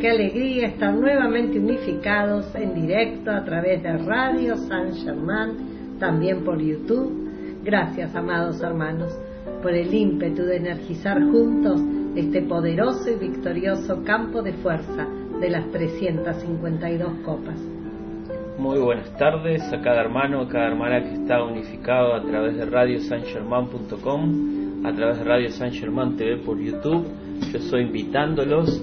qué alegría estar nuevamente unificados en directo a través de Radio San Germán, también por YouTube. Gracias, amados hermanos, por el ímpetu de energizar juntos este poderoso y victorioso campo de fuerza de las 352 copas. Muy buenas tardes a cada hermano, a cada hermana que está unificado a través de radiosangerman.com, a través de Radio San Germán TV por YouTube. Yo estoy invitándolos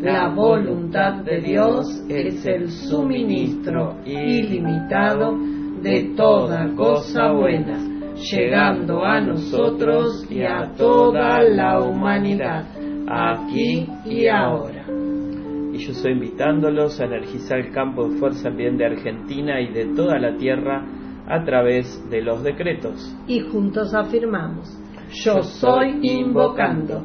La voluntad de Dios es el suministro ilimitado de toda cosa buena, llegando a nosotros y a toda la humanidad, aquí y ahora y yo estoy invitándolos a energizar el campo de fuerza bien de Argentina y de toda la tierra a través de los decretos. Y juntos afirmamos, yo soy invocando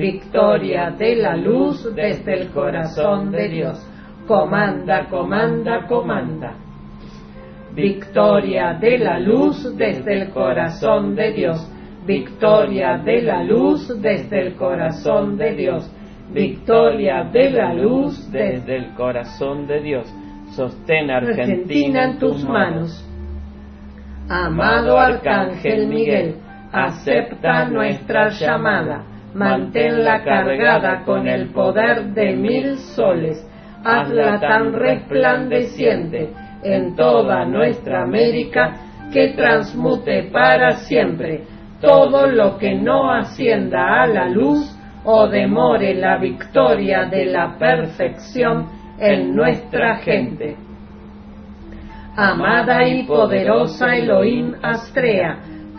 Victoria de la luz desde el corazón de Dios. Comanda, comanda, comanda. Victoria de la luz desde el corazón de Dios. Victoria de la luz desde el corazón de Dios. Victoria de la luz desde el corazón de Dios. Sostén Argentina en tus manos. Amado Arcángel Miguel, acepta nuestra llamada, manténla cargada con el poder de mil soles, hazla tan resplandeciente en toda nuestra América que transmute para siempre todo lo que no ascienda a la luz o demore la victoria de la perfección en nuestra gente. Amada y poderosa Elohim Astrea,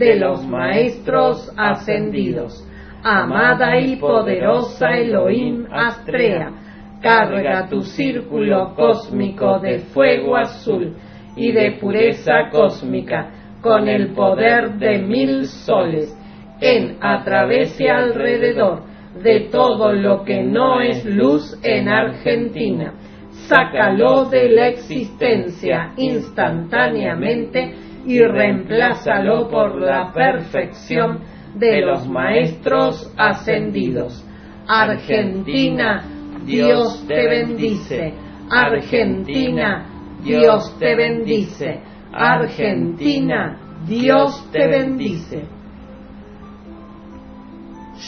de los maestros ascendidos. Amada y poderosa Elohim Astrea, carga tu círculo cósmico de fuego azul y de pureza cósmica con el poder de mil soles en, a través y alrededor de todo lo que no es luz en Argentina. Sácalo de la existencia instantáneamente y reemplázalo por la perfección de los maestros ascendidos. Argentina, Dios te bendice. Argentina, Dios te bendice. Argentina, Dios te bendice.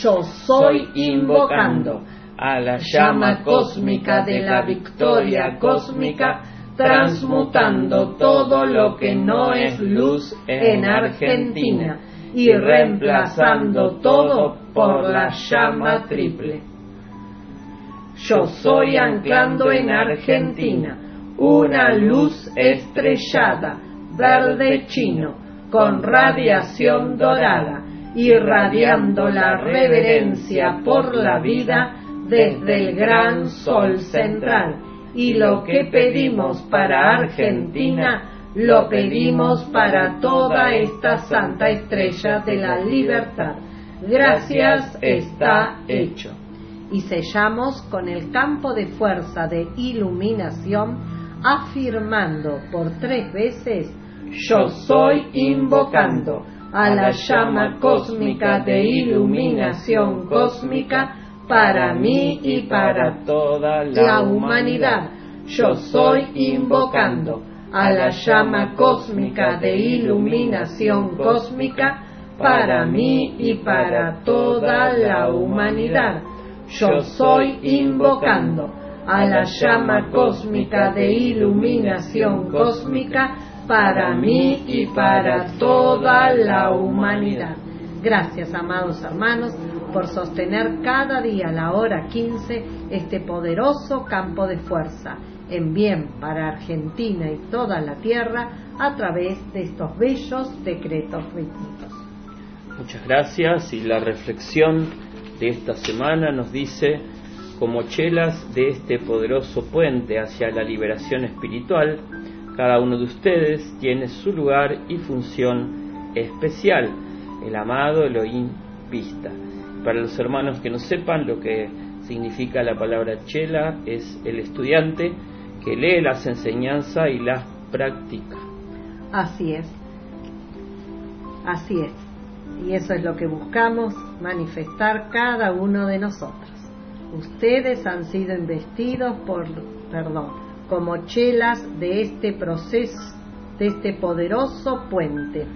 Yo soy invocando a la llama cósmica de la victoria cósmica, transmutando todo lo que no es luz en Argentina y reemplazando todo por la llama triple. Yo soy anclando en Argentina una luz estrellada, verde chino, con radiación dorada, irradiando la reverencia por la vida desde el gran sol central. Y lo que pedimos para Argentina, lo pedimos para toda esta santa estrella de la libertad. Gracias está hecho. Y sellamos con el campo de fuerza de iluminación, afirmando por tres veces, yo soy invocando a la llama cósmica de iluminación cósmica para mí y para toda la humanidad. Yo soy invocando a la llama cósmica de iluminación cósmica para mí y para toda la humanidad. Yo soy invocando a la llama cósmica de iluminación cósmica para mí y para toda la humanidad. Gracias, amados hermanos, por sostener cada día a la hora 15 este poderoso campo de fuerza en bien para Argentina y toda la tierra a través de estos bellos decretos rítmicos. Muchas gracias y la reflexión de esta semana nos dice, como chelas de este poderoso puente hacia la liberación espiritual, cada uno de ustedes tiene su lugar y función especial, el amado Elohim Vista. Para los hermanos que no sepan lo que significa la palabra chela, es el estudiante que lee las enseñanzas y las practica. Así es, así es. Y eso es lo que buscamos manifestar cada uno de nosotros. Ustedes han sido investidos por, perdón, como chelas de este proceso, de este poderoso puente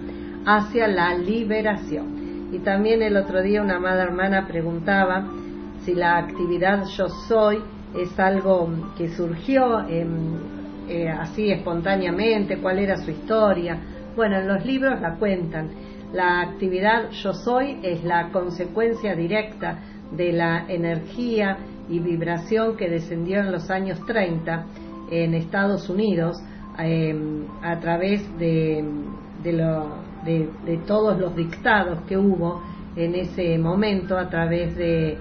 hacia la liberación. Y también el otro día una amada hermana preguntaba si la actividad yo soy es algo que surgió eh, así espontáneamente, cuál era su historia. Bueno, en los libros la cuentan. La actividad yo soy es la consecuencia directa de la energía y vibración que descendió en los años 30 en Estados Unidos em, a través de, de, todos los dictados que hubo en ese momento a través de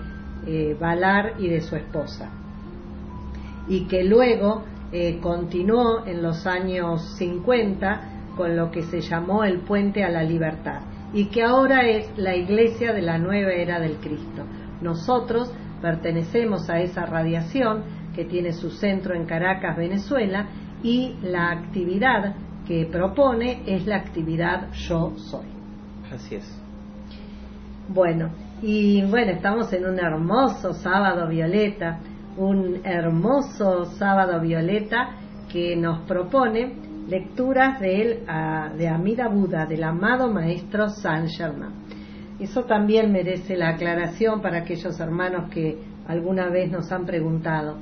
eh, Valar y de su esposa y que luego eh, continuó en los años 50 con lo que se llamó el puente a la libertad y que ahora es la iglesia de la nueva era del Cristo. Nosotros pertenecemos a esa radiación que tiene su centro en Caracas, Venezuela, y la actividad que propone es la actividad yo soy. Así es. Bueno, y bueno, estamos en un hermoso sábado violeta un hermoso sábado violeta que nos propone lecturas de él, de Amida Buda, del amado maestro Saint Germain. Eso también merece la aclaración para aquellos hermanos que alguna vez nos han preguntado.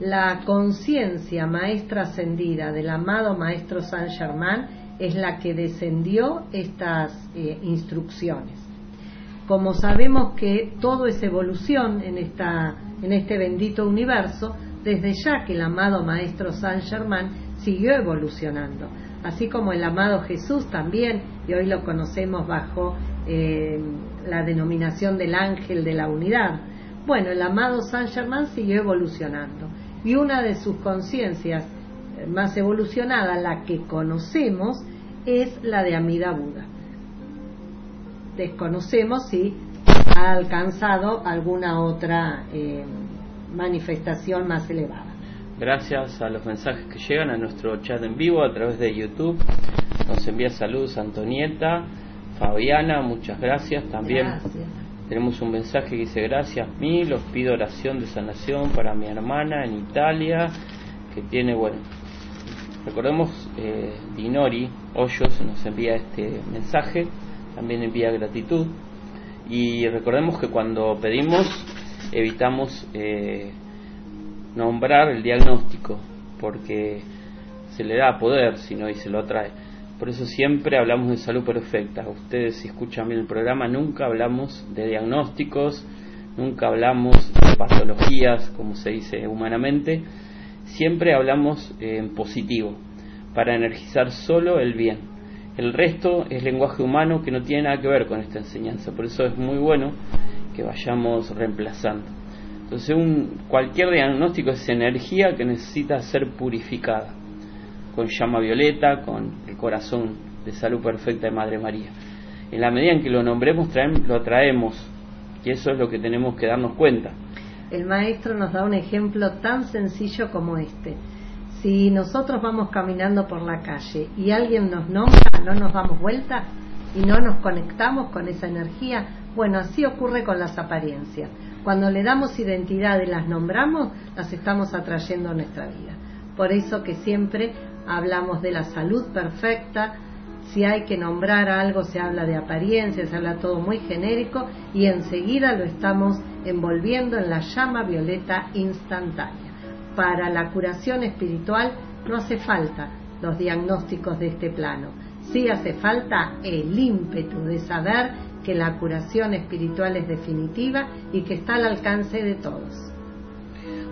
La conciencia maestra ascendida del amado maestro Saint Germain es la que descendió estas eh, instrucciones. Como sabemos que todo es evolución en esta en este bendito universo, desde ya que el amado Maestro Saint Germain siguió evolucionando, así como el amado Jesús también, y hoy lo conocemos bajo eh, la denominación del ángel de la unidad. Bueno, el amado Saint Germain siguió evolucionando, y una de sus conciencias eh, más evolucionada, la que conocemos, es la de Amida Buda. Desconocemos si ha alcanzado alguna otra eh, manifestación más elevada. Gracias a los mensajes que llegan a nuestro chat en vivo a través de YouTube. Nos envía saludos Antonieta, Fabiana, muchas gracias. También tenemos un mensaje que dice gracias mil, os pido oración de sanación para mi hermana en Italia, que tiene, bueno, recordemos, eh, Dinori Hoyos nos envía este mensaje, también envía gratitud. Y recordemos que cuando pedimos evitamos eh, nombrar el diagnóstico porque se le da poder si no y se lo atrae Por eso siempre hablamos de salud perfecta. Ustedes si escuchan bien el programa, nunca hablamos de diagnósticos, nunca hablamos de patologías, como se dice humanamente, siempre hablamos en positivo, para energizar solo el bien. El resto es lenguaje humano que no tiene nada que ver con esta enseñanza, por eso es muy bueno que vayamos reemplazando. Entonces un, cualquier diagnóstico es energía que necesita ser purificada, con llama violeta, con el corazón de salud perfecta de Madre María. En la medida en que lo nombremos, lo traemos, y eso es lo que tenemos que darnos cuenta. El maestro nos da un ejemplo tan sencillo como este. Si nosotros vamos caminando por la calle y alguien nos nombra, no nos damos vuelta y no nos conectamos con esa energía, bueno, así ocurre con las apariencias. Cuando le damos identidad y las nombramos, las estamos atrayendo a nuestra vida. Por eso que siempre hablamos de la salud perfecta, si hay que nombrar algo se habla de apariencia, se habla todo muy genérico y enseguida lo estamos envolviendo en la llama violeta instantánea. Para la curación espiritual no hace falta los diagnósticos de este plano, sí hace falta el ímpetu de saber que la curación espiritual es definitiva y que está al alcance de todos.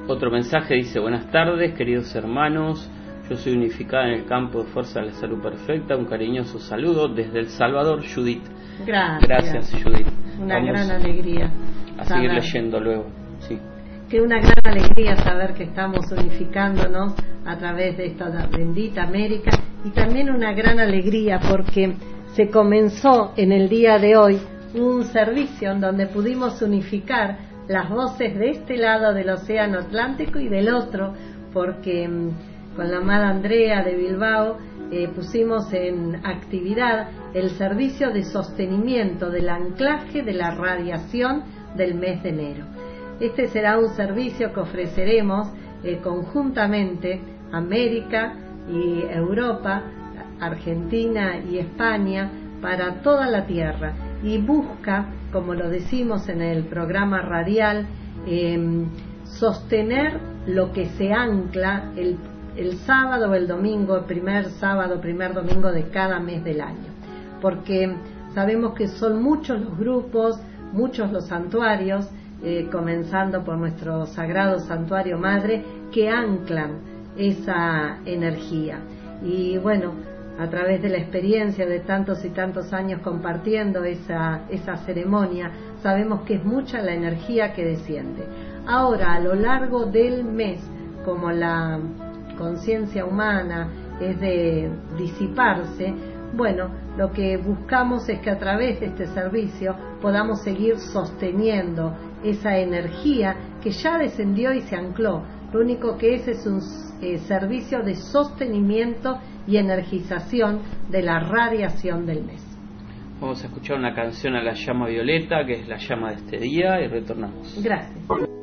Otro mensaje dice, buenas tardes queridos hermanos, yo soy unificada en el campo de fuerza de la salud perfecta. Un cariñoso saludo desde El Salvador, Judith. Gracias. Gracias, Judith. Una gran alegría. A seguir leyendo luego. Sí. Que una gran alegría saber que estamos unificándonos a través de esta bendita América y también una gran alegría porque se comenzó en el día de hoy un servicio en donde pudimos unificar las voces de este lado del Océano Atlántico y del otro, porque mm, con la amada Andrea de Bilbao eh, pusimos en actividad el servicio de sostenimiento del anclaje de la radiación del mes de enero. Este será un servicio que ofreceremos eh, conjuntamente América y Europa, Argentina y España para toda la Tierra y busca, como lo decimos en el programa radial, em, sostener lo que se ancla, el el sábado o el domingo, el primer sábado, primer domingo de cada mes del año, porque sabemos que son muchos los grupos, muchos los santuarios, eh, comenzando por nuestro sagrado santuario madre, que anclan esa energía. Y bueno, a través de la experiencia de tantos y tantos años compartiendo esa, esa ceremonia, sabemos que es mucha la energía que desciende. Ahora, a lo largo del mes, como la conciencia humana es de disiparse, bueno, lo que buscamos es que a través de este servicio podamos seguir sosteniendo esa energía que ya descendió y se ancló. Lo único que es es un eh, servicio de sostenimiento y energización de la radiación del mes. Vamos a escuchar una canción a la llama violeta, que es la llama de este día, y retornamos. Gracias.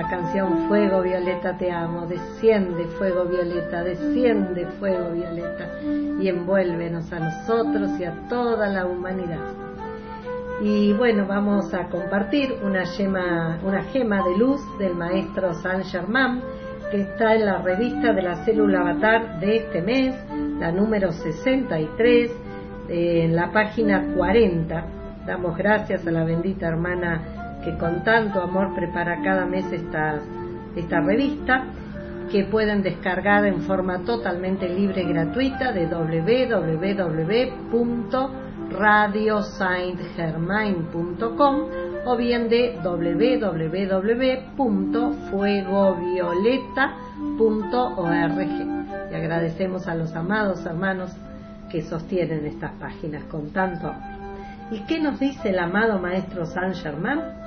Hermosa canción, Fuego Violeta te amo, desciende Fuego Violeta, desciende Fuego Violeta y envuélvenos a nosotros y a toda la humanidad. Y bueno, vamos a compartir una gema, una gema de luz del maestro Saint Germain que está en la revista de la célula avatar de este mes, la número 63, en la página 40. Damos gracias a la bendita hermana que con tanto amor prepara cada mes esta, esta revista que pueden descargar en forma totalmente libre y gratuita de www.radiosaintgermain.com o bien de www.fuegovioleta.org. Y agradecemos a los amados hermanos que sostienen estas páginas con tanto amor. ¿Y qué nos dice el amado Maestro Saint Germain?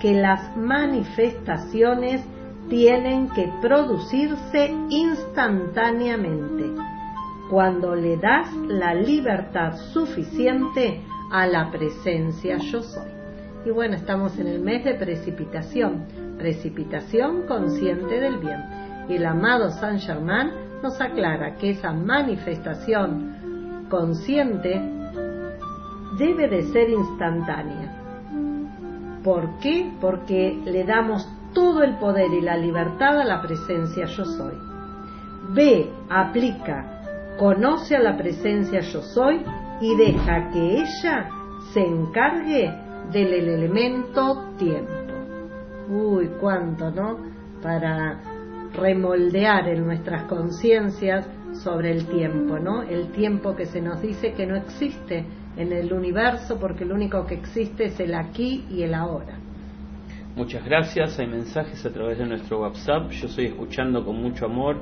Que las manifestaciones tienen que producirse instantáneamente cuando le das la libertad suficiente a la presencia yo soy. Y bueno, estamos en el mes de precipitación, precipitación consciente del bien. Y el amado Saint Germain nos aclara que esa manifestación consciente debe de ser instantánea ¿Por qué? Porque le damos todo el poder y la libertad a la presencia yo soy. B. Aplica, conoce a la presencia yo soy y deja que ella se encargue del elemento tiempo. Uy, cuánto, ¿no? Para remoldear en nuestras conciencias sobre el tiempo, ¿no? El tiempo que se nos dice que no existe en el universo porque lo único que existe es el aquí y el ahora. Muchas gracias, hay mensajes a través de nuestro WhatsApp, yo estoy escuchando con mucho amor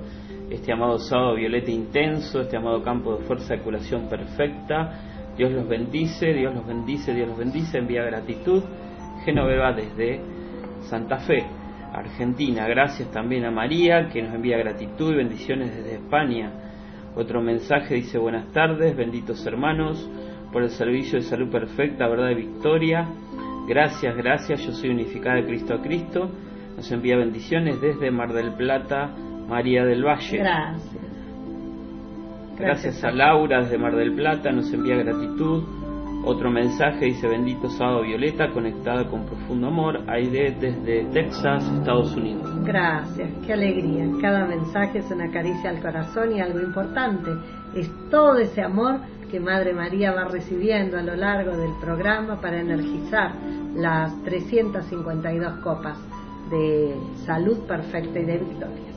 este amado sábado violeta intenso, este amado campo de fuerza de curación perfecta, Dios los bendice, Dios los bendice, Dios los bendice, envía gratitud, Genoveva desde Santa Fe, Argentina, gracias también a María que nos envía gratitud y bendiciones desde España. Otro mensaje dice buenas tardes, benditos hermanos, por el servicio de salud perfecta, verdad y victoria. Gracias, gracias, yo soy unificada de Cristo a Cristo. Nos envía bendiciones desde Mar del Plata, María del Valle. Gracias. Gracias, a Laura desde Mar del Plata, nos envía gratitud. Otro mensaje dice bendito sábado Violeta, conectada con profundo amor, Aide desde Texas, Estados Unidos. Gracias, qué alegría. Cada mensaje es una caricia al corazón y algo importante. Es todo ese amor que Madre María va recibiendo a lo largo del programa para energizar las 352 copas de salud perfecta y de victorias.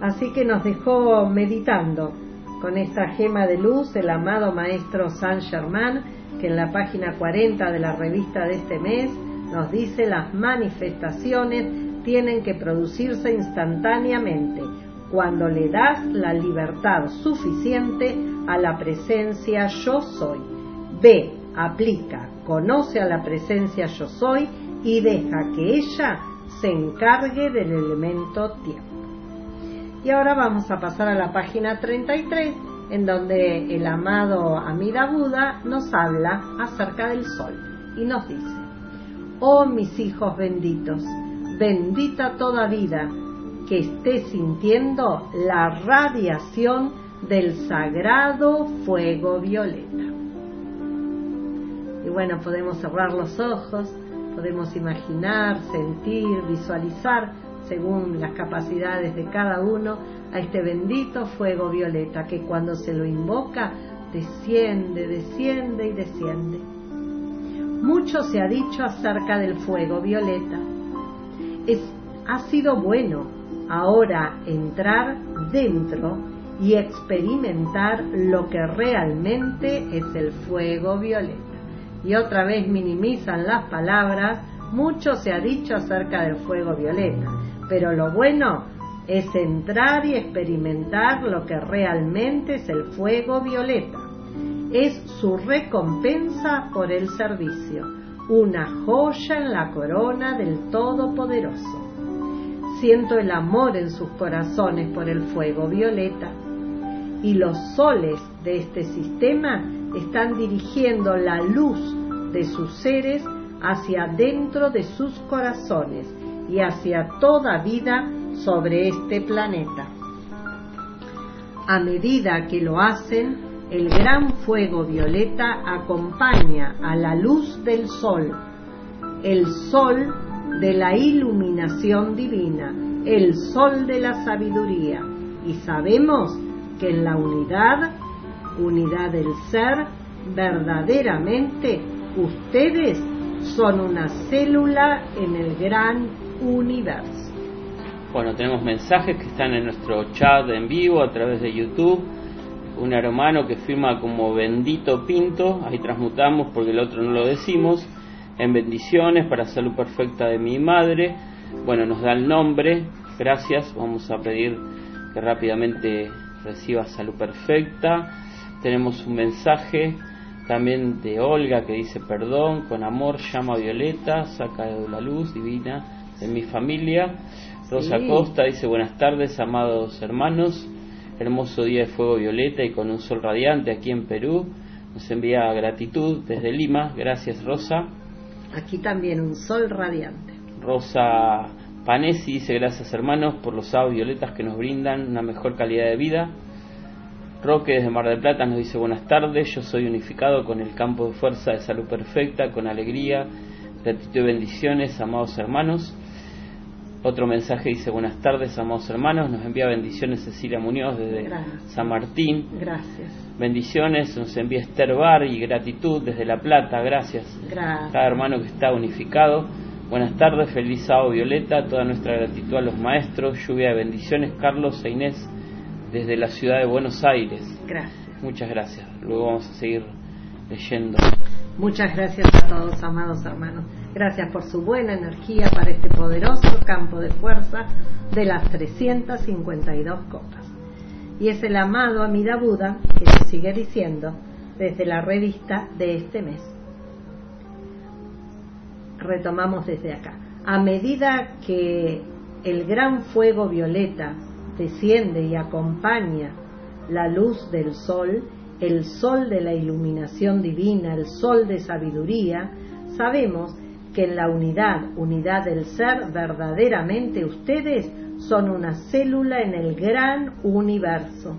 Así que nos dejó meditando con esta gema de luz el amado Maestro Saint Germain, que en la página 40 de la revista de este mes nos dice las manifestaciones tienen que producirse instantáneamente cuando le das la libertad suficiente a la presencia yo soy. B. Aplica, conoce a la presencia yo soy y deja que ella se encargue del elemento tiempo. Y ahora vamos a pasar a la página 33, en donde el amado Amida Buda nos habla acerca del sol y nos dice, Oh mis hijos benditos, bendita toda vida, que esté sintiendo la radiación del sagrado fuego violeta. Y bueno, podemos cerrar los ojos, podemos imaginar, sentir, visualizar, según las capacidades de cada uno, a este bendito fuego violeta que cuando se lo invoca, desciende, desciende y desciende. Mucho se ha dicho acerca del fuego violeta. Es, ha sido bueno ahora entrar dentro y experimentar lo que realmente es el fuego violeta. Y otra vez minimizan las palabras, mucho se ha dicho acerca del fuego violeta, pero lo bueno es entrar y experimentar lo que realmente es el fuego violeta. Es su recompensa por el servicio, una joya en la corona del Todopoderoso siento el amor en sus corazones por el fuego violeta. Y los soles de este sistema están dirigiendo la luz de sus seres hacia dentro de sus corazones y hacia toda vida sobre este planeta. A medida que lo hacen, el gran fuego violeta acompaña a la luz del sol, el sol de la iluminación divina, el sol de la sabiduría. Y sabemos que en la unidad, unidad del ser, verdaderamente ustedes son una célula en el gran universo. Bueno, tenemos mensajes que están en nuestro chat en vivo a través de YouTube. Un hermano que firma como Bendito Pinto, ahí transmutamos porque el otro no lo decimos. En bendiciones para salud perfecta de mi madre. Bueno, nos da el nombre. Gracias. Vamos a pedir que rápidamente reciba salud perfecta. Tenemos un mensaje también de Olga que dice perdón, con amor llama a Violeta, saca de la luz divina de mi familia. Rosa Costa dice buenas tardes, amados hermanos, hermoso día de fuego violeta y con un sol radiante aquí en Perú. Nos envía gratitud desde Lima, gracias Rosa. Aquí también un sol radiante. Rosa Panesi dice gracias hermanos por los sábados violetas que nos brindan una mejor calidad de vida. Roque desde Mar del Plata nos dice buenas tardes, yo soy unificado con el campo de fuerza de salud perfecta, con alegría, gratitud y bendiciones, amados hermanos. Otro mensaje dice buenas tardes, amados hermanos, nos envía bendiciones Cecilia Muñoz desde San Martín. Gracias. Bendiciones, nos envía Esther Bar y gratitud desde La Plata, gracias. Gracias. Cada hermano que está unificado. Buenas tardes, feliz sábado Violeta, toda nuestra gratitud a los maestros, lluvia de bendiciones, Carlos e Inés desde la ciudad de Buenos Aires. Gracias. Muchas gracias. Luego vamos a seguir leyendo. Muchas gracias a todos, amados hermanos. Gracias por su buena energía para este poderoso campo de fuerza de las 352 copas. Y es el amado Amida Buda que nos sigue diciendo desde la revista de este mes. Retomamos desde acá. A medida que el gran fuego violeta desciende y acompaña la luz del sol, el sol de la iluminación divina, el sol de sabiduría, sabemos que en la unidad, unidad del ser, verdaderamente ustedes son una célula en el gran universo.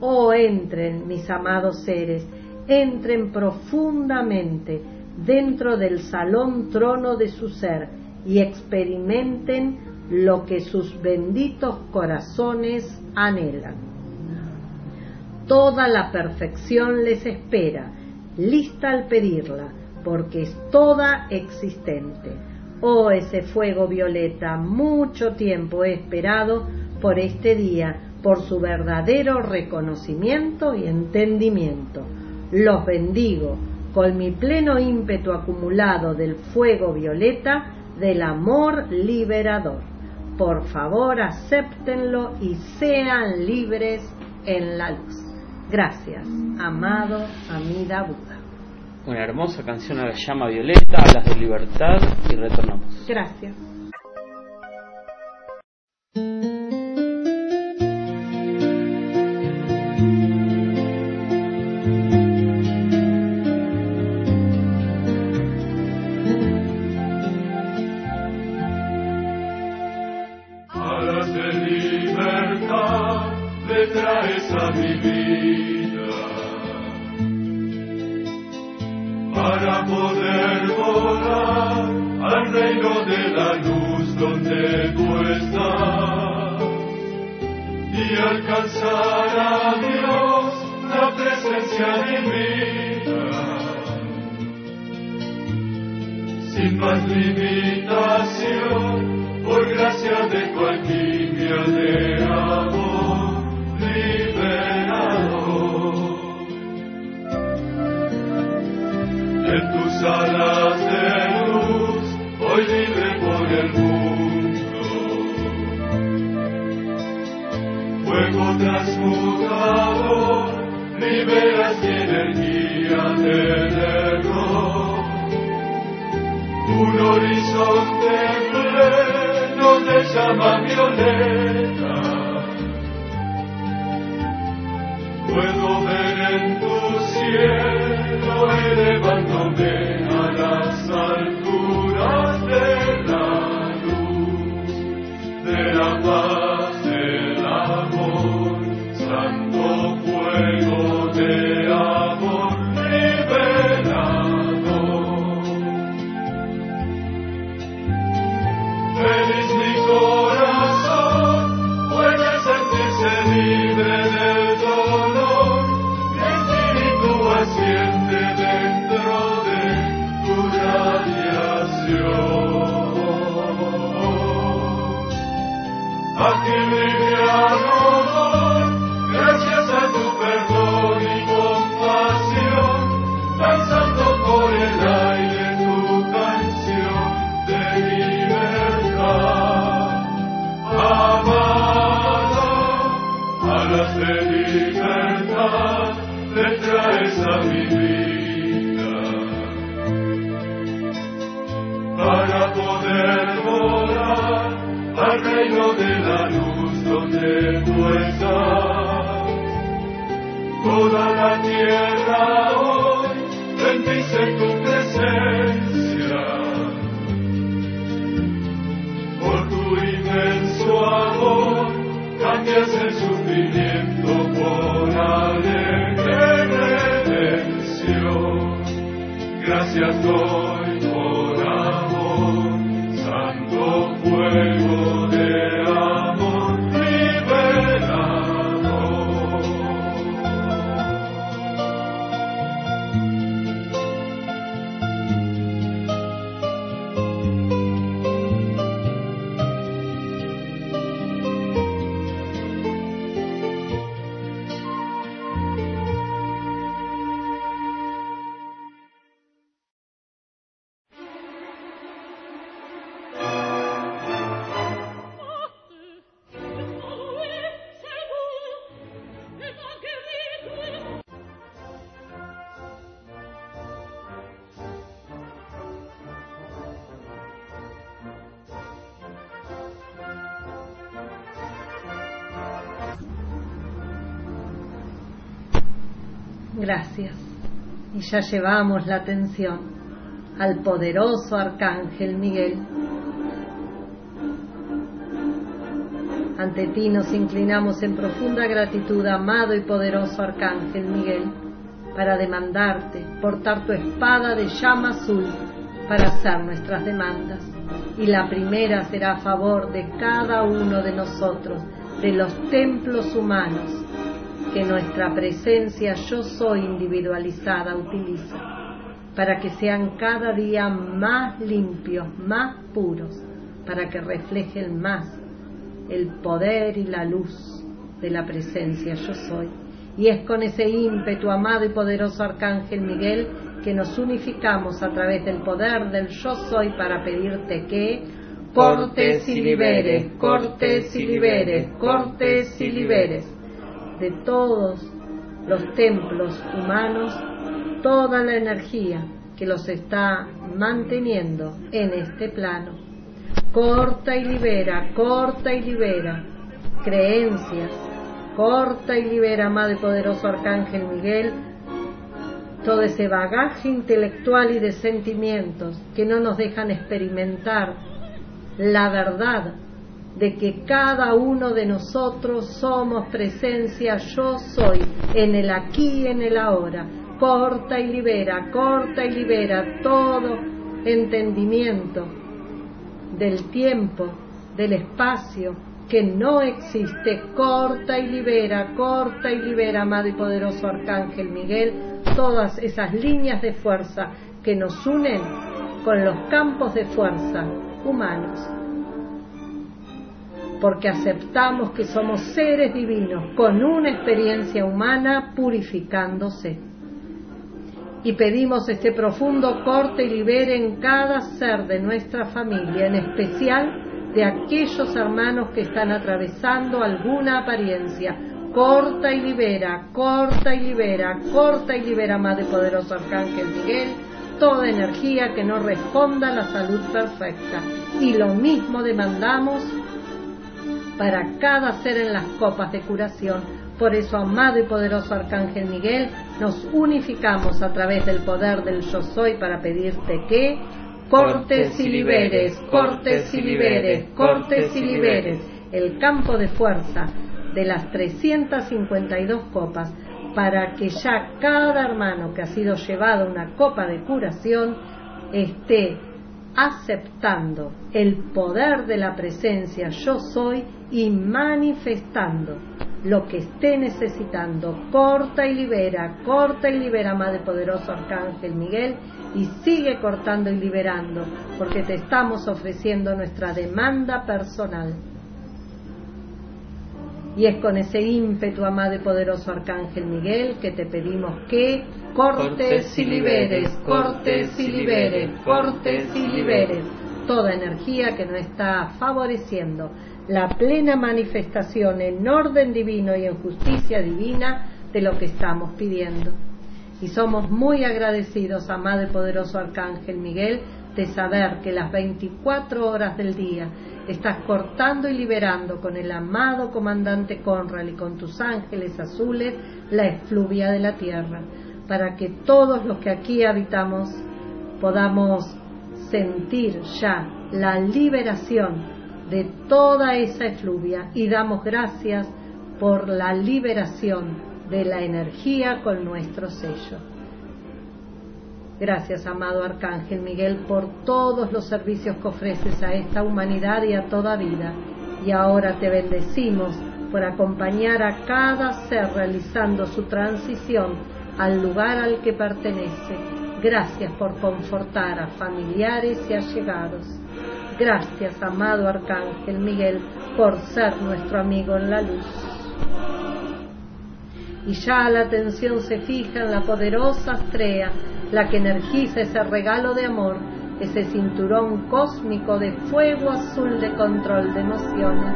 Oh, entren, mis amados seres, entren profundamente dentro del salón trono de su ser y experimenten lo que sus benditos corazones anhelan. Toda la perfección les espera, lista al pedirla, porque es toda existente. Oh, ese fuego violeta, mucho tiempo he esperado por este día, por su verdadero reconocimiento y entendimiento. Los bendigo con mi pleno ímpetu acumulado del fuego violeta del amor liberador. Por favor, acéptenlo y sean libres en la luz. Gracias, amado Amida Buda. Una hermosa canción a la llama violeta, a las de libertad y retornamos. Gracias. Poder volar al reino de la luz donde tú estás. Y alcanzar a Dios la presencia divina. Sin más limitación por gracia de tu alquimia tus alas de luz, voy libre por el mundo. Fuego transmutador, liberas mi energía del error. Un horizonte pleno de llama violeta. Puedo ver en tu cielo elevándome para poder volar al reino de la luz donde tú. Toda la tierra hoy en ti Gracias doy ya llevamos la atención al poderoso Arcángel Miguel. Ante ti nos inclinamos en profunda gratitud, amado y poderoso Arcángel Miguel, para demandarte, portar tu espada de llama azul para hacer nuestras demandas. Y la primera será a favor de cada uno de nosotros, de los templos humanos, que nuestra presencia yo soy individualizada utiliza, para que sean cada día más limpios, más puros, para que reflejen más el poder y la luz de la presencia yo soy. Y es con ese ímpetu, amado y poderoso Arcángel Miguel, que nos unificamos a través del poder del yo soy para pedirte que cortes y liberes, cortes y liberes, cortes y liberes de todos los templos humanos toda la energía que los está manteniendo en este plano. Corta y libera, corta y libera creencias, corta y libera, amado y poderoso Arcángel Miguel, todo ese bagaje intelectual y de sentimientos que no nos dejan experimentar la verdad de que cada uno de nosotros somos presencia yo soy en el aquí y en el ahora. Corta y libera, corta y libera todo entendimiento del tiempo, del espacio que no existe. Corta y libera, corta y libera, amado y poderoso Arcángel Miguel, todas esas líneas de fuerza que nos unen con los campos de fuerza humanos porque aceptamos que somos seres divinos con una experiencia humana purificándose. Y pedimos este profundo corte y libere en cada ser de nuestra familia, en especial de aquellos hermanos que están atravesando alguna apariencia. Corta y libera, corta y libera, corta y libera, Madre Poderoso Arcángel Miguel, toda energía que no responda a la salud perfecta. Y lo mismo demandamos para cada ser en las copas de curación. Por eso, amado y poderoso Arcángel Miguel, nos unificamos a través del poder del yo soy para pedirte que cortes y liberes, cortes y liberes, cortes y liberes el campo de fuerza de las 352 copas para que ya cada hermano que ha sido llevado una copa de curación esté aceptando el poder de la presencia yo soy y manifestando lo que esté necesitando. Corta y libera, corta y libera, Madre Poderoso Arcángel Miguel, y sigue cortando y liberando, porque te estamos ofreciendo nuestra demanda personal. Y es con ese ímpetu, amado y poderoso Arcángel Miguel, que te pedimos que cortes y liberes, cortes y liberes, cortes y liberes toda energía que no está favoreciendo la plena manifestación en orden divino y en justicia divina de lo que estamos pidiendo. Y somos muy agradecidos, amado y poderoso Arcángel Miguel, de saber que las 24 horas del día estás cortando y liberando con el amado comandante Conral y con tus ángeles azules la efluvia de la tierra, para que todos los que aquí habitamos podamos sentir ya la liberación de toda esa efluvia y damos gracias por la liberación de la energía con nuestro sello. Gracias, amado Arcángel Miguel, por todos los servicios que ofreces a esta humanidad y a toda vida. Y ahora te bendecimos por acompañar a cada ser realizando su transición al lugar al que pertenece. Gracias por confortar a familiares y allegados. Gracias, amado Arcángel Miguel, por ser nuestro amigo en la luz. Y ya la atención se fija en la poderosa Astrea, la que energiza ese regalo de amor, ese cinturón cósmico de fuego azul de control de emociones.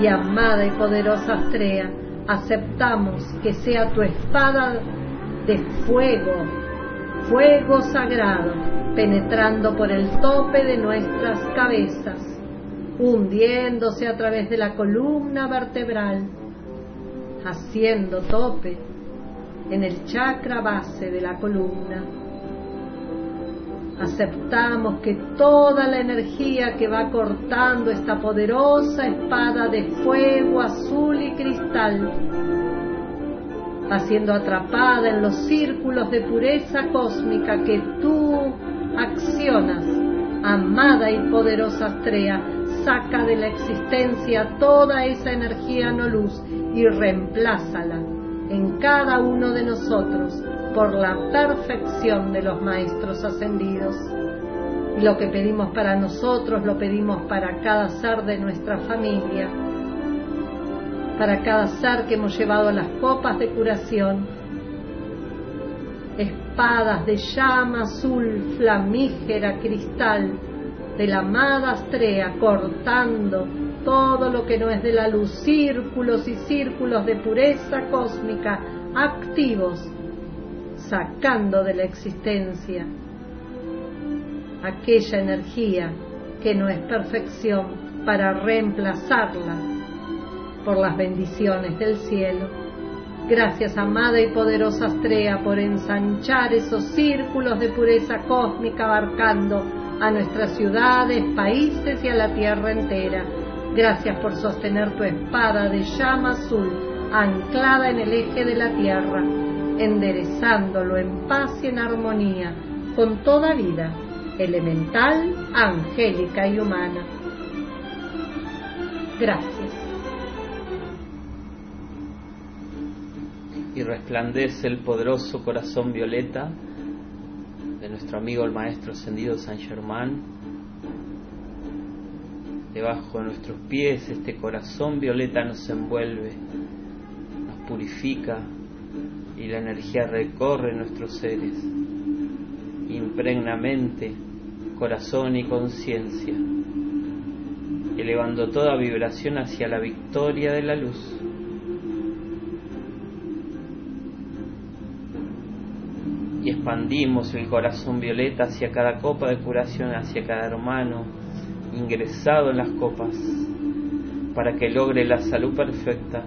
Y amada y poderosa Astrea, aceptamos que sea tu espada de fuego, fuego sagrado, penetrando por el tope de nuestras cabezas, hundiéndose a través de la columna vertebral, haciendo tope en el chakra base de la columna. Aceptamos que toda la energía que va cortando esta poderosa espada de fuego azul y cristal va siendo atrapada en los círculos de pureza cósmica que tú accionas, amada y poderosa Astrea, saca de la existencia toda esa energía no luz y reemplázala en cada uno de nosotros por la perfección de los maestros ascendidos. Y lo que pedimos para nosotros lo pedimos para cada ser de nuestra familia, para cada ser que hemos llevado las copas de curación. Espadas de llama azul, flamígera, cristal, de la amada Astrea, cortando todo lo que no es de la luz, círculos y círculos de pureza cósmica activos, sacando de la existencia aquella energía que no es perfección para reemplazarla por las bendiciones del cielo Gracias, amada y poderosa Astrea, por ensanchar esos círculos de pureza cósmica abarcando a nuestras ciudades, países y a la tierra entera. Gracias por sostener tu espada de llama azul anclada en el eje de la tierra, enderezándolo en paz y en armonía con toda vida, elemental, angélica y humana. Gracias. Y resplandece el poderoso corazón violeta de nuestro amigo el Maestro Ascendido San Germán. Debajo de nuestros pies este corazón violeta nos envuelve, nos purifica y la energía recorre nuestros seres, impregnamente corazón y conciencia, elevando toda vibración hacia la victoria de la luz. Y expandimos el corazón violeta hacia cada copa de curación, hacia cada hermano ingresado en las copas, para que logre la salud perfecta.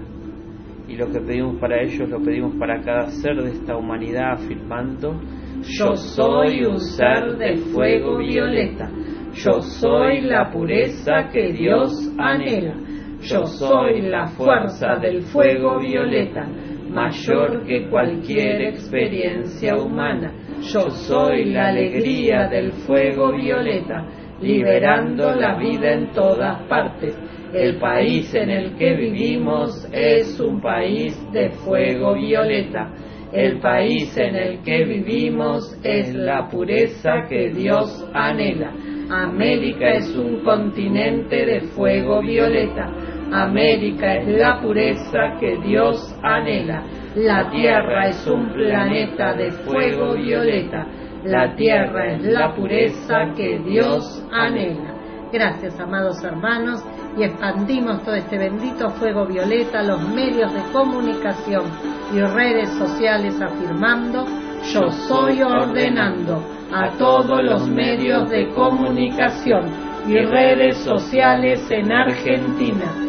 Y lo que pedimos para ellos lo pedimos para cada ser de esta humanidad, afirmando, yo soy un ser de fuego violeta, yo soy la pureza que Dios anhela, yo soy la fuerza del fuego violeta mayor que cualquier experiencia humana. Yo soy la alegría del fuego violeta, liberando la vida en todas partes. El país en el que vivimos es un país de fuego violeta. El país en el que vivimos es la pureza que Dios anhela. América es un continente de fuego violeta. América es la pureza que Dios anhela. La Tierra es un planeta de fuego violeta. La Tierra es la pureza que Dios anhela. Gracias, amados hermanos, y expandimos todo este bendito fuego violeta a los medios de comunicación y redes sociales afirmando, yo soy ordenando a todos los medios de comunicación y redes sociales en Argentina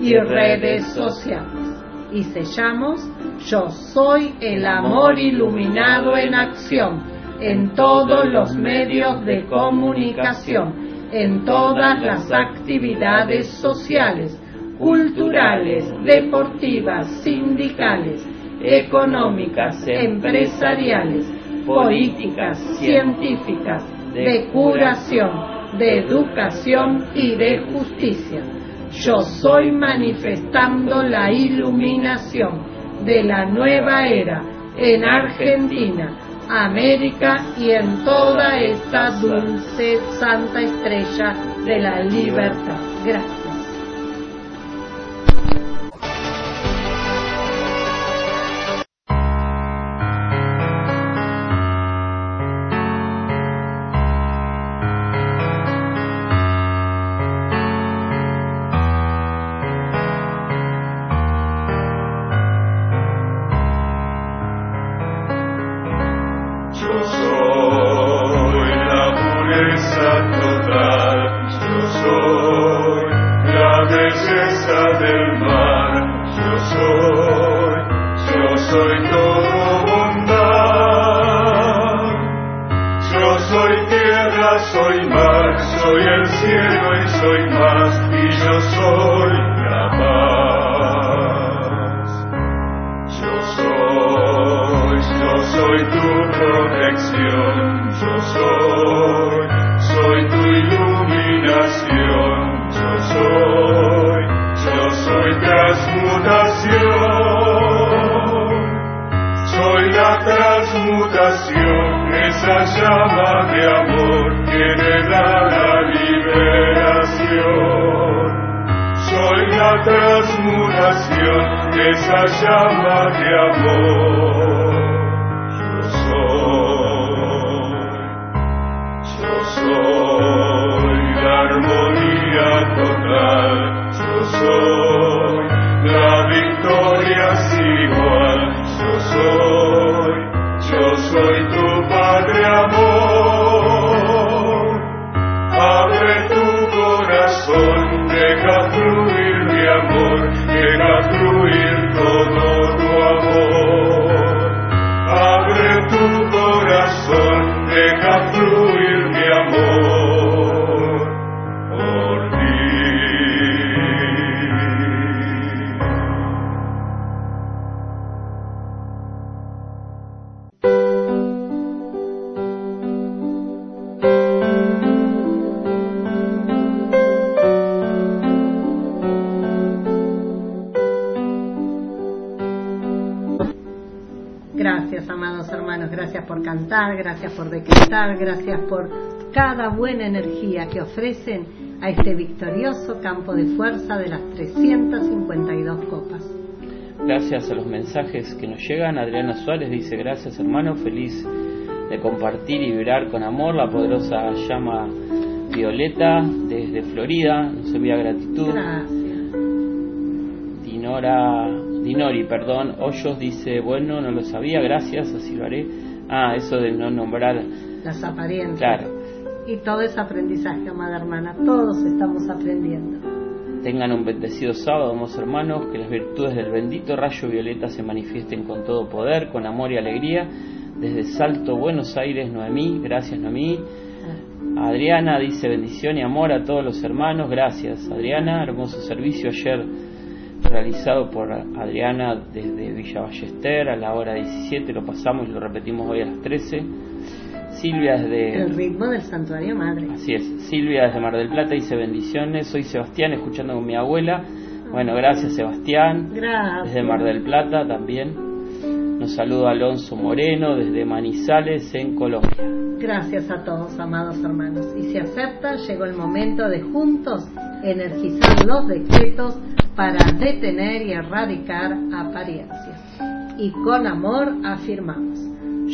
y redes sociales. Y sellamos, yo soy el amor iluminado en acción en todos los medios de comunicación, en todas las actividades sociales, culturales, deportivas, sindicales, económicas, empresariales, políticas, científicas, de curación, de educación y de justicia. Yo soy manifestando la iluminación de la nueva era en Argentina América y en toda esta dulce santa estrella de la libertad. Gracias. Gracias por decretar, gracias por cada buena energía que ofrecen a este victorioso campo de fuerza de las 352 copas. Gracias a los mensajes que nos llegan, Adriana Suárez dice gracias hermano, feliz de compartir y vibrar con amor la poderosa llama violeta desde Florida, nos envía gratitud. Gracias. Dinora, Dinori, perdón, Hoyos dice, bueno, no lo sabía, gracias, así lo haré. Ah, eso de no nombrar. Las apariencias. Claro. Y todo es aprendizaje, amada hermana. Todos estamos aprendiendo. Tengan un bendecido sábado, amados hermanos. Que las virtudes del bendito rayo violeta se manifiesten con todo poder, con amor y alegría. Desde Salto, Buenos Aires, Noemí. Gracias, Noemí. Ah. Adriana dice bendición y amor a todos los hermanos. Gracias, Adriana. Hermoso servicio ayer realizado por Adriana desde Villa Ballester a la hora 17, lo pasamos y lo repetimos hoy a las 13. Silvia desde... El ritmo del santuario madre. Así es, Silvia desde Mar del Plata dice bendiciones, soy Sebastián escuchando con mi abuela. Bueno, gracias Sebastián. Gracias. Desde Mar del Plata también. Nos saluda Alonso Moreno desde Manizales en Colombia. Gracias a todos, amados hermanos. Y si acepta, llegó el momento de juntos energizar los decretos para detener y erradicar apariencias. Y con amor afirmamos.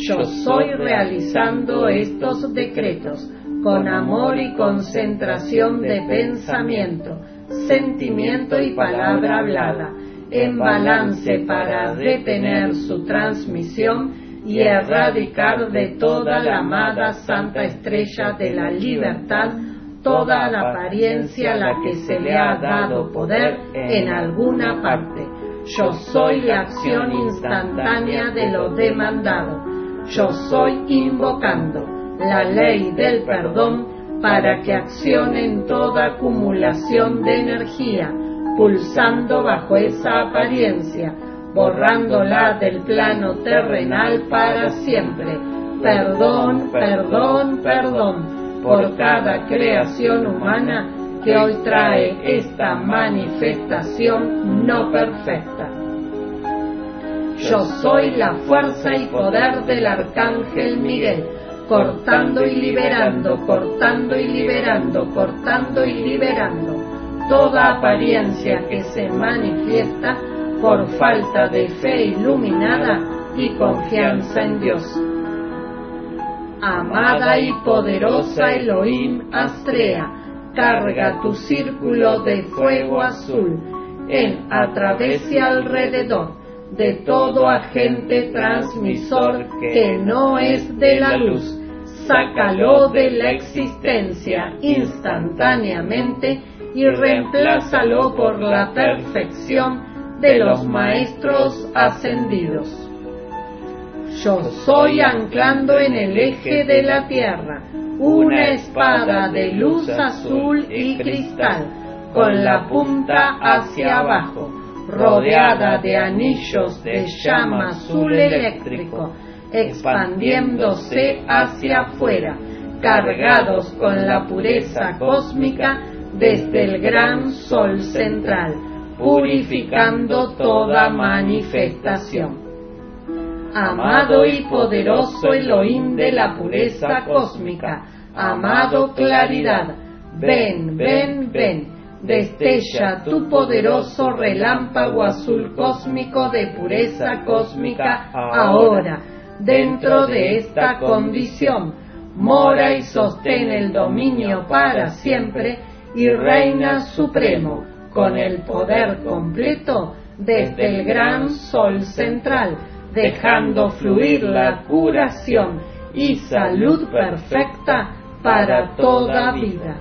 Yo soy realizando estos decretos con amor y concentración de pensamiento, sentimiento y palabra hablada, en balance para detener su transmisión y erradicar de toda la amada Santa Estrella de la Libertad toda la apariencia a la que se le ha dado poder en alguna parte. Yo soy la acción instantánea de lo demandado yo soy invocando la ley del perdón para que accione en toda acumulación de energía, pulsando bajo esa apariencia, borrándola del plano terrenal para siempre. Perdón, perdón, perdón por cada creación humana que hoy trae esta manifestación no perfecta. Yo soy la fuerza y poder del arcángel Miguel, cortando y liberando, cortando y liberando, cortando y liberando toda apariencia que se manifiesta por falta de fe iluminada y confianza en Dios. Amada y poderosa Elohim Astrea, carga tu círculo de fuego azul en a través y alrededor de todo agente transmisor que no es de la luz. Sácalo de la existencia instantáneamente y reemplázalo por la perfección de los maestros ascendidos. Yo soy anclando en el eje de la tierra una espada de luz azul y cristal con la punta hacia abajo rodeada de anillos de llama azul eléctrico, expandiéndose hacia afuera, cargados con la pureza cósmica desde el gran sol central, purificando toda manifestación. Amado y poderoso Elohim de la pureza cósmica, amado claridad, ven, ven, ven. Destella tu poderoso relámpago azul cósmico de pureza cósmica ahora, dentro de esta condición, mora y sostén el dominio para siempre y reina supremo con el poder completo desde el gran sol central, dejando fluir la curación y salud perfecta para toda vida.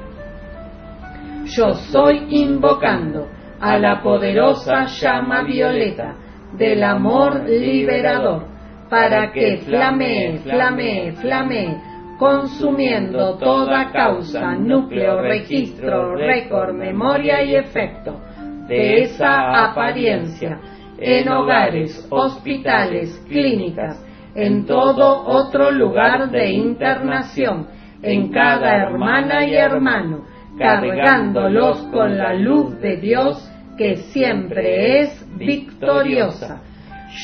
Yo soy invocando a la poderosa llama violeta del amor liberador, para que flamee, flamee, flamee, consumiendo toda causa, núcleo, registro, récord, memoria y efecto de esa apariencia en hogares, hospitales, clínicas, en todo otro lugar de internación, en cada hermana y hermano, cargándolos con la luz de Dios que siempre es victoriosa.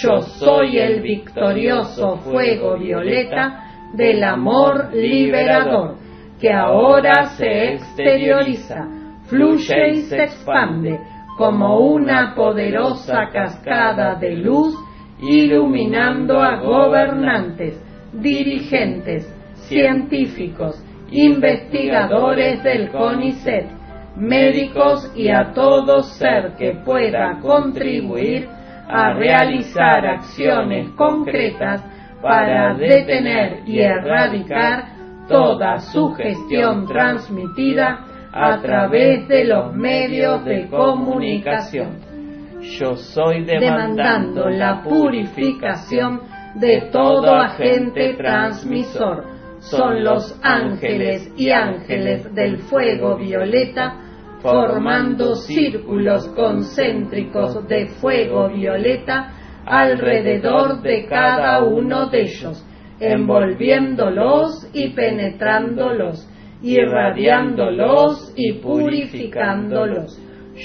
Yo soy el victorioso fuego violeta del amor liberador, que ahora se exterioriza, fluye y se expande como una poderosa cascada de luz, iluminando a gobernantes, dirigentes, científicos, investigadores del CONICET, médicos y a todo ser que pueda contribuir a realizar acciones concretas para detener y erradicar toda sugestión transmitida a través de los medios de comunicación. Yo soy demandando la purificación de todo agente transmisor son los ángeles y ángeles del fuego violeta formando círculos concéntricos de fuego violeta alrededor de cada uno de ellos, envolviéndolos y penetrándolos, irradiándolos y purificándolos.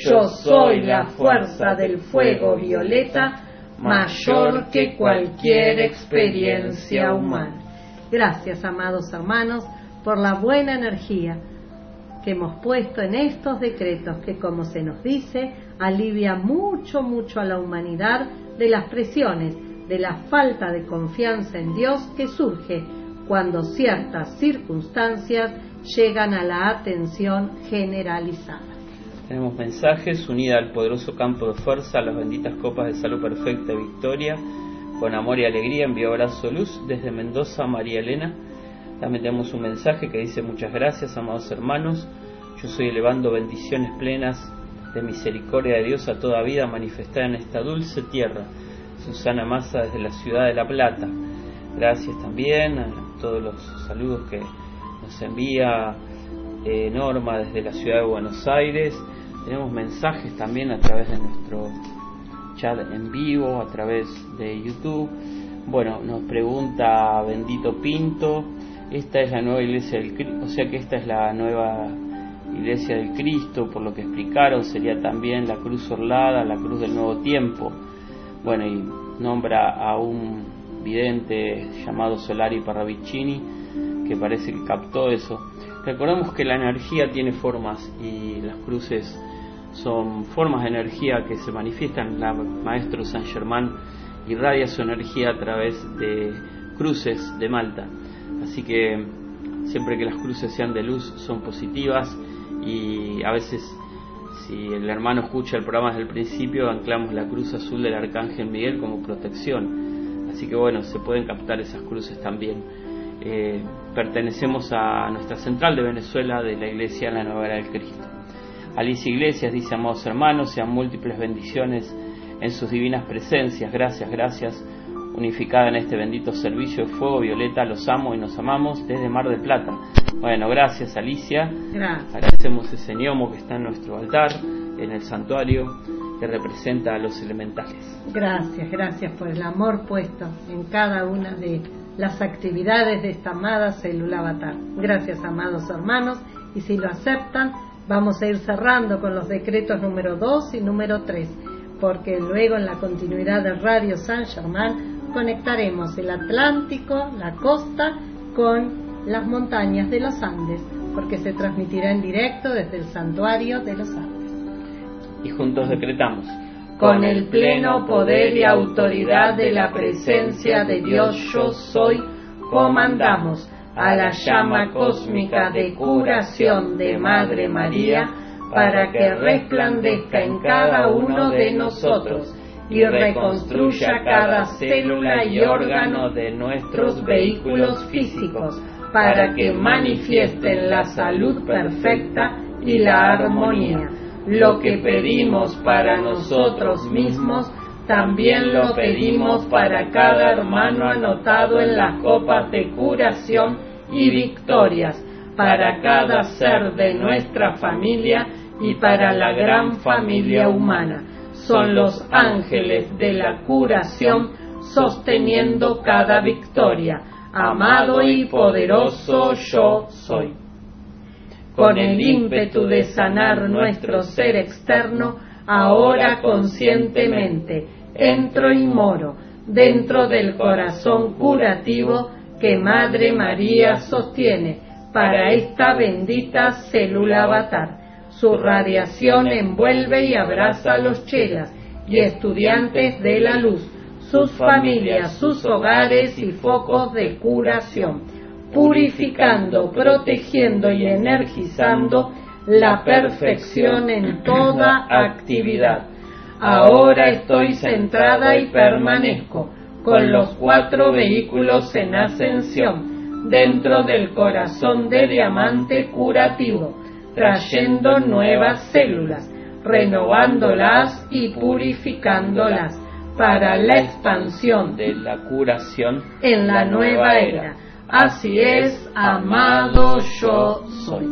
Yo soy la fuerza del fuego violeta mayor que cualquier experiencia humana. Gracias, amados hermanos, por la buena energía que hemos puesto en estos decretos que, como se nos dice, alivia mucho, mucho a la humanidad de las presiones, de la falta de confianza en Dios que surge cuando ciertas circunstancias llegan a la atención generalizada. Tenemos mensajes, unida al poderoso campo de fuerza, a las benditas copas de salud perfecta victoria, con amor y alegría envío abrazo luz desde Mendoza, María Elena. También tenemos un mensaje que dice muchas gracias, amados hermanos. Yo soy elevando bendiciones plenas de misericordia de Dios a toda vida manifestada en esta dulce tierra. Susana Massa desde la ciudad de La Plata. Gracias también a todos los saludos que nos envía eh, Norma desde la ciudad de Buenos Aires. Tenemos mensajes también a través de nuestro chat en vivo, a través de YouTube. Bueno, nos pregunta Bendito Pinto, esta es la nueva iglesia del Cristo, o sea que esta es la nueva iglesia del Cristo, por lo que explicaron, sería también la cruz orlada, la cruz del nuevo tiempo. Bueno, y nombra a un vidente llamado Solari Parravicini, que parece que captó eso. Recordemos que la energía tiene formas y las cruces son formas de energía que se manifiestan. La maestro San Germán irradia su energía a través de cruces de Malta. Así que siempre que las cruces sean de luz son positivas y a veces si el hermano escucha el programa desde el principio anclamos la cruz azul del arcángel Miguel como protección. Así que bueno, se pueden captar esas cruces también. Eh, pertenecemos a nuestra central de Venezuela de la Iglesia en la Nueva Era del Cristo. Alicia Iglesias dice, amados hermanos, sean múltiples bendiciones en sus divinas presencias. Gracias, gracias. Unificada en este bendito servicio de fuego violeta, los amo y nos amamos desde Mar del Plata. Bueno, gracias Alicia. Gracias. Agradecemos ese ñomo que está en nuestro altar, en el santuario, que representa a los elementales. Gracias, gracias por el amor puesto en cada una de las actividades de esta amada célula avatar. Gracias, amados hermanos, y si lo aceptan, Vamos a ir cerrando con los decretos número 2 y número 3, porque luego en la continuidad de Radio San Germán conectaremos el Atlántico, la costa, con las montañas de los Andes, porque se transmitirá en directo desde el santuario de los Andes. Y juntos decretamos. Con el pleno poder y autoridad de la presencia de Dios yo soy, comandamos a la llama cósmica de curación de Madre María para que resplandezca en cada uno de nosotros y reconstruya cada célula y órgano de nuestros vehículos físicos para que manifiesten la salud perfecta y la armonía. Lo que pedimos para nosotros mismos, también lo pedimos para cada hermano anotado en las copas de curación y victorias para cada ser de nuestra familia y para la gran familia humana. Son los ángeles de la curación sosteniendo cada victoria. Amado y poderoso yo soy. Con el ímpetu de sanar nuestro ser externo, ahora conscientemente entro y moro dentro del corazón curativo que Madre María sostiene para esta bendita célula avatar. Su radiación envuelve y abraza a los chelas y estudiantes de la luz, sus familias, sus hogares y focos de curación, purificando, protegiendo y energizando la perfección en toda actividad. Ahora estoy centrada y permanezco con los cuatro vehículos en ascensión dentro del corazón de diamante curativo, trayendo nuevas células, renovándolas y purificándolas para la expansión de la curación en la nueva era. Así es, amado yo soy.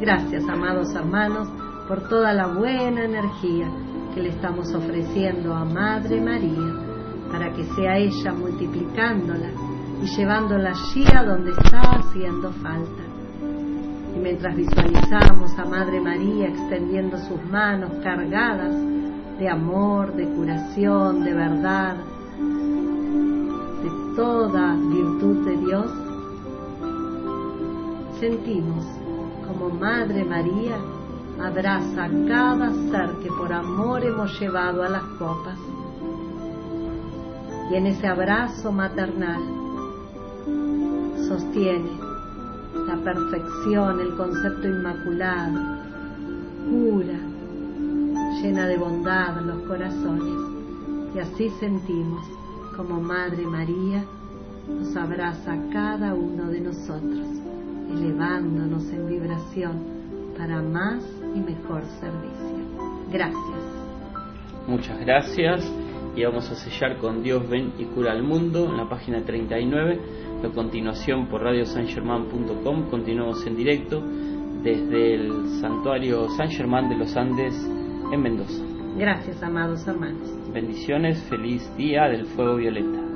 Gracias, amados hermanos, por toda la buena energía que le estamos ofreciendo a Madre María para que sea ella multiplicándola y llevándola allí a donde está haciendo falta. Y mientras visualizamos a Madre María extendiendo sus manos cargadas de amor, de curación, de verdad, de toda virtud de Dios, sentimos como Madre María abraza a cada ser que por amor hemos llevado a las copas. Y en ese abrazo maternal sostiene la perfección, el concepto inmaculado, cura, llena de bondad los corazones. Y así sentimos como Madre María nos abraza a cada uno de nosotros, elevándonos en vibración para más y mejor servicio. Gracias. Muchas gracias y vamos a sellar con Dios ven y cura al mundo en la página 39. A continuación por radiosangerman.com continuamos en directo desde el santuario San Germán de los Andes en Mendoza. Gracias, amados hermanos. Bendiciones, feliz día del fuego violeta.